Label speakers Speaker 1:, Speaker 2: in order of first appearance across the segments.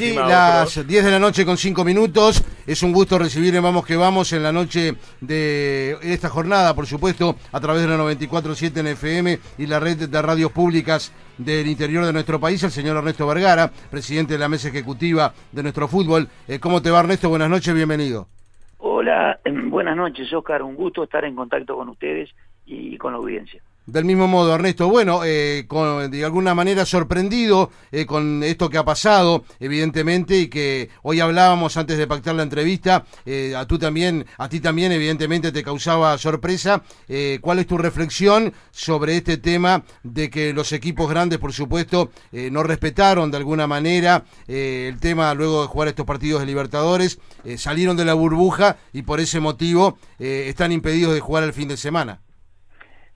Speaker 1: Sí, las 10 de la noche con 5 minutos. Es un gusto recibir en Vamos que Vamos en la noche de esta jornada, por supuesto, a través de la 94.7 en FM y la red de radios públicas del interior de nuestro país, el señor Ernesto Vergara, presidente de la mesa ejecutiva de nuestro fútbol. Eh, ¿Cómo te va, Ernesto? Buenas noches, bienvenido.
Speaker 2: Hola, buenas noches, Oscar. Un gusto estar en contacto con ustedes y con la audiencia.
Speaker 1: Del mismo modo, Ernesto, bueno, eh, con, de alguna manera sorprendido eh, con esto que ha pasado, evidentemente, y que hoy hablábamos antes de pactar la entrevista, eh, a tú también, a ti también, evidentemente, te causaba sorpresa. ¿Cuál es tu reflexión sobre este tema de que los equipos grandes, por supuesto, no respetaron de alguna manera el tema luego de jugar estos partidos de Libertadores, salieron de la burbuja y por ese motivo están impedidos de jugar el fin de semana?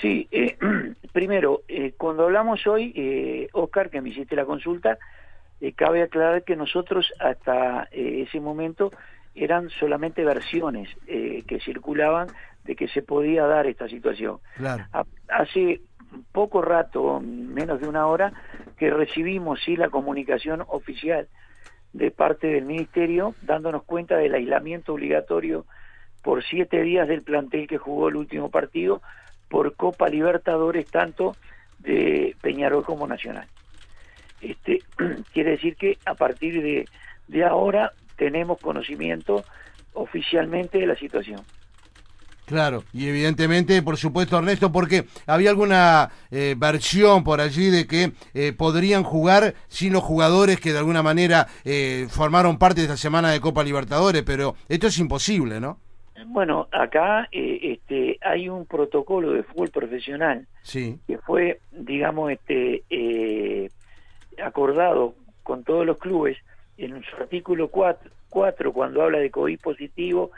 Speaker 2: Sí, eh, primero, eh, cuando hablamos hoy, eh, Oscar, que me hiciste la consulta, eh, cabe aclarar que nosotros hasta ese momento eran solamente versiones que circulaban de que se podía dar esta situación. hace poco rato, menos de una hora, que recibimos sí la comunicación oficial de parte del Ministerio dándonos cuenta del aislamiento obligatorio por siete días del plantel que jugó el último partido por Copa Libertadores tanto de Peñarol como Nacional. Este, quiere decir que a partir de, de ahora tenemos conocimiento oficialmente de la situación.
Speaker 1: Claro, y evidentemente, por supuesto, Ernesto, porque había alguna eh, versión por allí de que eh, podrían jugar sin los jugadores que de alguna manera eh, formaron parte de esta semana de Copa Libertadores, pero esto es imposible, ¿no?
Speaker 2: Bueno, acá eh, este, hay un protocolo de fútbol profesional que fue, digamos, este, eh, acordado con todos los clubes en su artículo 4, cuando habla de COVID positivo,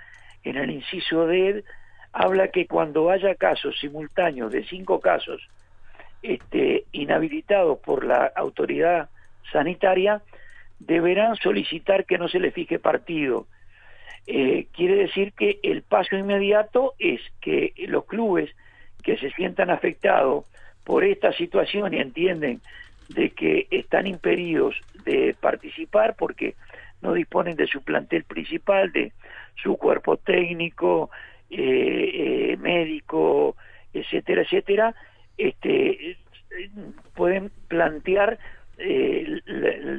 Speaker 2: en el inciso D, habla que cuando haya casos simultáneos de cinco casos este, inhabilitados por la autoridad sanitaria, deberán solicitar que no se les fije partido eh, quiere decir que el paso inmediato es que los clubes que se sientan afectados por esta situación y entienden de que están impedidos de participar porque no disponen de su plantel principal, de su cuerpo técnico, eh, eh, médico, etcétera, etcétera, este, pueden plantear,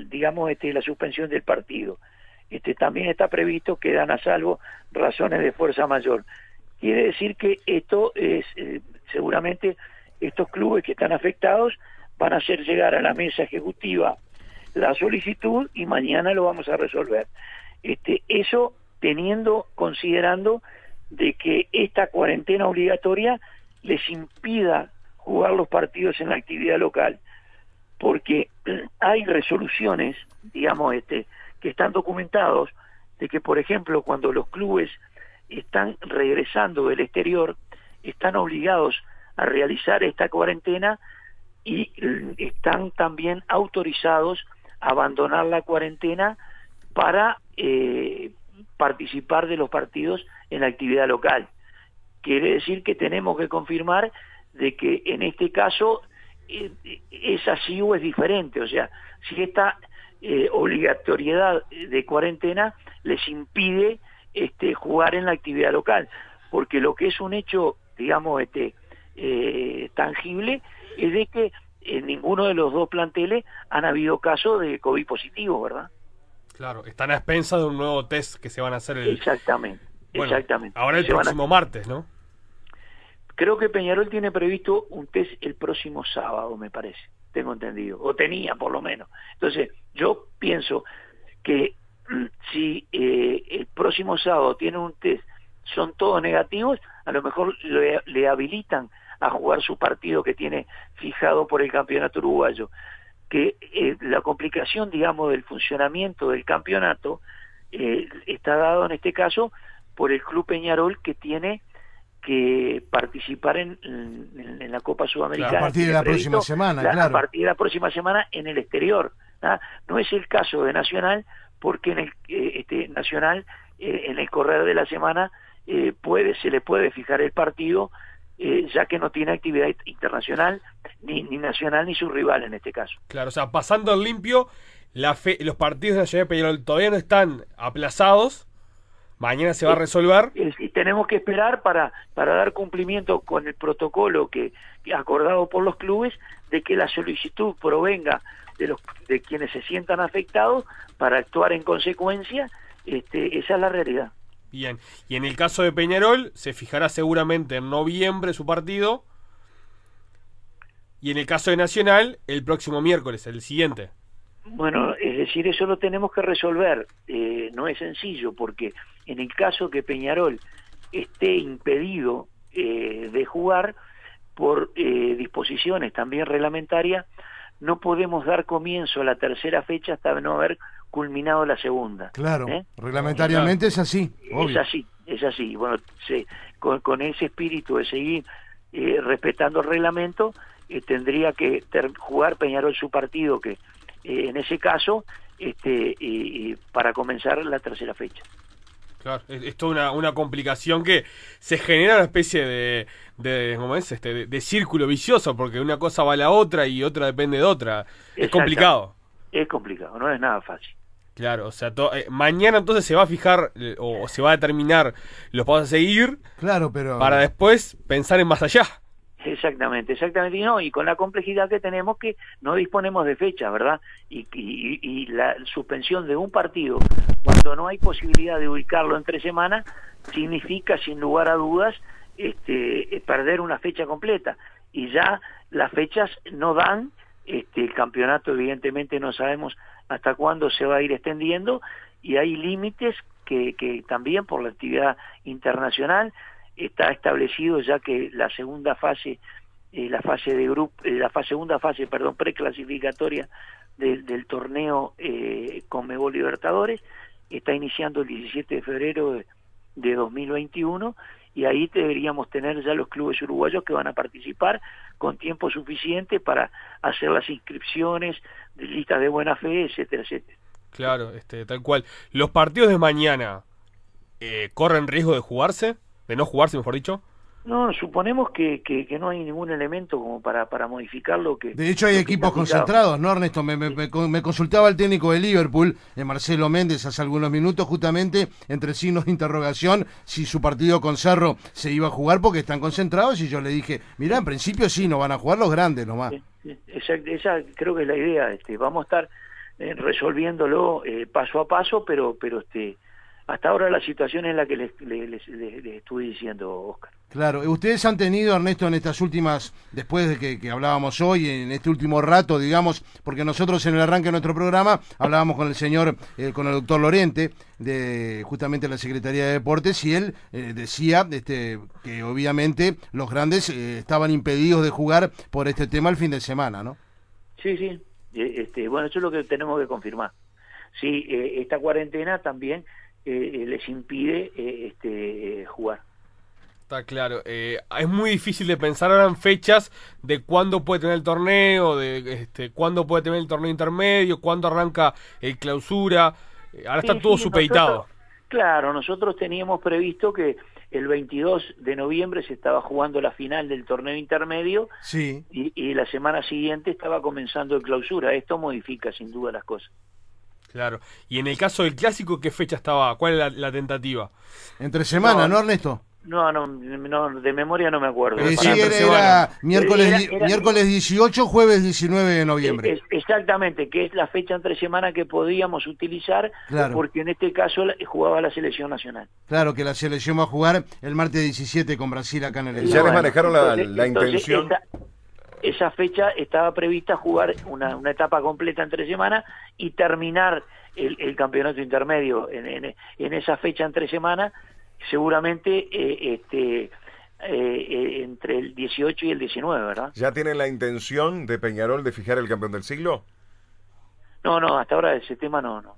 Speaker 2: digamos, este, la suspensión del partido este, también está previsto que dan a salvo razones de fuerza mayor. Quiere decir que esto es, eh, seguramente, estos clubes que están afectados van a hacer llegar a la mesa ejecutiva la solicitud y mañana lo vamos a resolver. Este, eso teniendo, considerando de que esta cuarentena obligatoria les impida jugar los partidos en la actividad local, porque hay resoluciones, digamos, este, que están documentados de que, por ejemplo, cuando los clubes están regresando del exterior, están obligados a realizar esta cuarentena y están también autorizados a abandonar la cuarentena para eh, participar de los partidos en la actividad local. Quiere decir que tenemos que confirmar de que en este caso eh, es así o es diferente. O sea, si esta eh, obligatoriedad de cuarentena les impide este, jugar en la actividad local, porque lo que es un hecho, digamos, este, eh, tangible es de que en ninguno de los dos planteles han habido casos de COVID positivo, ¿verdad?
Speaker 3: Claro, están a expensa de un nuevo test que se van a hacer el...
Speaker 2: Exactamente, exactamente.
Speaker 3: Ahora el próximo martes, ¿no?
Speaker 2: Creo que Peñarol tiene previsto un test el próximo sábado, me parece tengo entendido, o tenía por lo menos. Entonces, yo pienso que mm, si eh, el próximo sábado tiene un test, son todos negativos, a lo mejor le, habilitan a jugar su partido que tiene fijado por el campeonato uruguayo. Que eh, la complicación, digamos, del funcionamiento del campeonato eh, está dado en este caso por el Club Peñarol que tiene que participar en, la Copa Sudamericana.
Speaker 1: a partir de la próxima semana, claro.
Speaker 2: A partir de la próxima semana en el exterior. No es el caso de Nacional, porque en el eh, este, Nacional, eh, en el correr de la semana, eh, puede se le puede fijar el partido, ya que no tiene actividad internacional, ni, ni nacional, ni su rival en este caso.
Speaker 3: Claro, o sea, pasando al limpio, la fe, los partidos de Nacional y Peñarol todavía no están aplazados. Mañana se va a resolver.
Speaker 2: Y tenemos que esperar para, para dar cumplimiento con el protocolo que, que acordado por los clubes de que la solicitud provenga de los de quienes se sientan afectados para actuar en consecuencia. Este, esa es la realidad.
Speaker 3: Bien, y en el caso de Peñarol, se fijará seguramente en noviembre su partido. Y en el caso de Nacional, el próximo miércoles, el siguiente.
Speaker 2: Bueno, es decir, eso lo tenemos que resolver. Eh, no es sencillo, porque en el caso que Peñarol esté impedido eh, de jugar por eh, disposiciones también reglamentarias, no podemos dar comienzo a la tercera fecha hasta no haber culminado la segunda.
Speaker 1: Claro, ¿eh? reglamentariamente es así.
Speaker 2: Es así, es así. Bueno, con, ese espíritu de seguir eh, respetando el reglamento, eh, tendría que jugar Peñarol su partido, que en ese caso, este, para comenzar la tercera fecha.
Speaker 3: Claro, es, toda una, una, complicación que se genera una especie de, de ¿cómo es? Este, de, círculo vicioso, porque una cosa va a la otra y otra depende de otra. Es complicado.
Speaker 2: Es complicado, no es nada fácil.
Speaker 3: Claro, o sea, eh, mañana entonces se va a fijar eh, o, se va a determinar los pasos a seguir.
Speaker 1: Claro, pero.
Speaker 3: Para después pensar en más allá.
Speaker 2: Exactamente, exactamente. Y no, y con la complejidad que tenemos que no disponemos de fecha, ¿verdad? Y, la suspensión de un partido, cuando no hay posibilidad de ubicarlo entre semanas, significa, sin lugar a dudas, este, eh, perder una fecha completa. Y ya las fechas no dan, este, el campeonato evidentemente no sabemos hasta cuándo se va a ir extendiendo y hay límites que también por la actividad internacional está establecido ya que la segunda fase eh, la fase de grupo eh, la segunda fase perdón preclasificatoria del torneo eh, Conmebol Libertadores está iniciando el 17 de febrero de, de 2021 y ahí deberíamos tener ya los clubes uruguayos que van a participar con tiempo suficiente para hacer las inscripciones listas de buena fe, etcétera, etcétera.
Speaker 3: Claro, este, tal cual. ¿Los partidos de mañana eh, corren riesgo de jugarse? De no jugarse, mejor dicho?
Speaker 2: No, suponemos que, que, no hay ningún elemento como para, para modificar lo que...
Speaker 1: De hecho hay equipos concentrados, ¿no, Ernesto? Me, me, consultaba el técnico de Liverpool, eh, Marcelo Méndez, hace algunos minutos, justamente entre signos de interrogación, si su partido con Cerro se iba a jugar porque están concentrados y yo le dije, mira, en principio sí, no van a jugar los grandes nomás.
Speaker 2: esa, esa creo que es la idea, este, vamos a estar eh, resolviéndolo eh, paso a paso, pero, pero este hasta ahora la situación es la que les, les, estuve diciendo, Oscar.
Speaker 1: Claro, ustedes han tenido, Ernesto, en estas últimas, después de que, hablábamos hoy, en este último rato, digamos, porque nosotros en el arranque de nuestro programa hablábamos con el señor, eh, con el doctor Lorente, de justamente la Secretaría de Deportes, y él eh, decía este, que obviamente los grandes eh, estaban impedidos de jugar por este tema el fin de semana, ¿no?
Speaker 2: Sí, sí, este, bueno, eso es lo que tenemos que confirmar. Sí, esta cuarentena también eh, les impide eh, este, jugar.
Speaker 3: Está claro. Eh, es muy difícil de pensar ahora en fechas de cuándo puede tener el torneo, de este, cuándo puede tener el torneo intermedio, cuándo arranca el clausura. Ahora está todo supeditado.
Speaker 2: claro, nosotros teníamos previsto que el 22 de noviembre se estaba jugando la final del torneo intermedio
Speaker 1: sí.
Speaker 2: y, y la semana siguiente estaba comenzando el clausura. Esto modifica sin duda las cosas.
Speaker 3: Claro. Y en el caso del clásico, ¿qué fecha estaba? ¿Cuál es la, tentativa?
Speaker 1: Entre semana, ¿no, Ernesto?
Speaker 2: No, no, no, de memoria no me acuerdo.
Speaker 1: Eh, sí, era, miércoles, miércoles 18, jueves 19 de noviembre.
Speaker 2: exactamente, que es la fecha entre semana que podíamos utilizar, porque en este caso jugaba la selección nacional.
Speaker 1: Claro, que la selección va a jugar el martes 17 con Brasil acá en el...
Speaker 4: ¿Ya les manejaron la, intención?
Speaker 2: Esa fecha estaba prevista jugar una, una etapa completa entre semanas y terminar el, campeonato intermedio en, en, esa fecha entre semanas, seguramente eh, este, eh, eh, entre el 18 y el 19, ¿verdad?
Speaker 4: ¿Ya tienen la intención de Peñarol de fijar el campeón del siglo?
Speaker 2: No, no, hasta ahora ese tema no, no.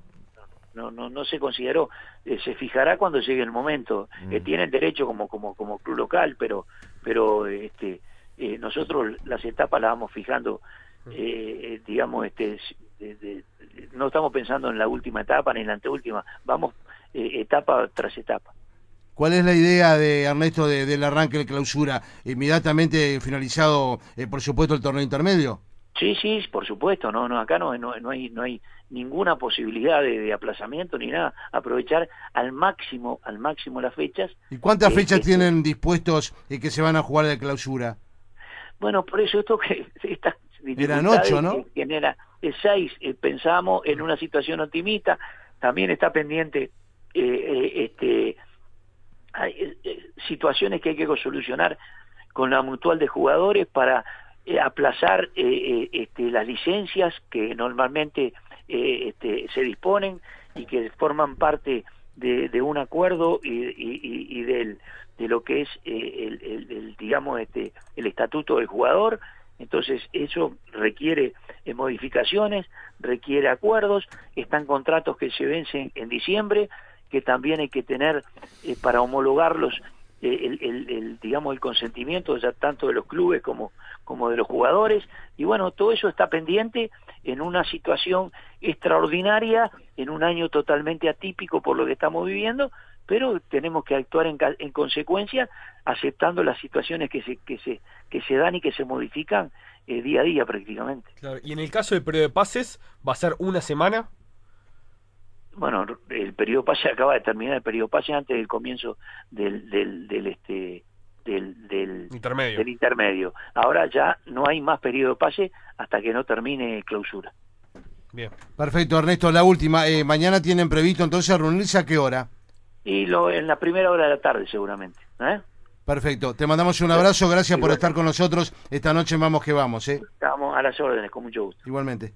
Speaker 2: No, no, no se consideró, se fijará cuando llegue el momento. Mm. tienen derecho como, como, como club local, pero, pero este, eh, nosotros las etapas las vamos fijando, eh, digamos, este, no estamos pensando en la última etapa ni en la anteúltima, vamos eh, etapa tras etapa.
Speaker 1: ¿Cuál es la idea de Ernesto del arranque de clausura? Inmediatamente finalizado, por supuesto, el torneo intermedio.
Speaker 2: Sí, sí, por supuesto, no, no, acá no, no, no hay, no hay ninguna posibilidad de, de aplazamiento ni nada. Aprovechar al máximo, al máximo las fechas.
Speaker 1: ¿Y cuántas
Speaker 2: Eh,
Speaker 1: fechas
Speaker 2: eh,
Speaker 1: tienen dispuestos eh, que se van a jugar de clausura?
Speaker 2: Bueno, por eso esto que estas
Speaker 1: Eran ocho, ¿no?
Speaker 2: genera el 6, pensamos en una situación optimista, también está pendiente eh, eh, este hay, eh, eh, situaciones que hay que solucionar con la mutual de jugadores para eh, aplazar eh, eh, este, las licencias que normalmente eh, este, se disponen y que forman parte de, de un acuerdo y, y- y- y del, de lo que es eh, el, digamos este el estatuto del jugador. Entonces eso requiere eh, modificaciones requiere acuerdos están contratos que se vencen en diciembre que también hay que tener eh, para homologarlos el, el- el, digamos el consentimiento ya tanto de los clubes como como de los jugadores. Y bueno todo eso está pendiente en una situación extraordinaria en un año totalmente atípico por lo que estamos viviendo pero tenemos que actuar en, ca- en consecuencia aceptando las situaciones que se que se que se dan y que se modifican eh, día a día prácticamente
Speaker 3: Claro, Y en el caso del periodo de pases, ¿va a ser una semana?
Speaker 2: bueno el periodo pase acaba de terminar el periodo pase antes del comienzo del del, del este del, del,
Speaker 3: Intermedio.
Speaker 2: del intermedio ahora ya no hay más periodo pase hasta que no termine clausura
Speaker 3: Bien.
Speaker 1: Perfecto, Ernesto, la última. Eh, mañana tienen previsto entonces reunirse a qué hora?
Speaker 2: Y lo en la primera hora de la tarde seguramente ¿eh?
Speaker 1: Perfecto, te mandamos un abrazo, gracias por estar con nosotros esta noche Vamos que Vamos, ¿eh?
Speaker 2: estamos a las órdenes con mucho gusto
Speaker 1: Igualmente.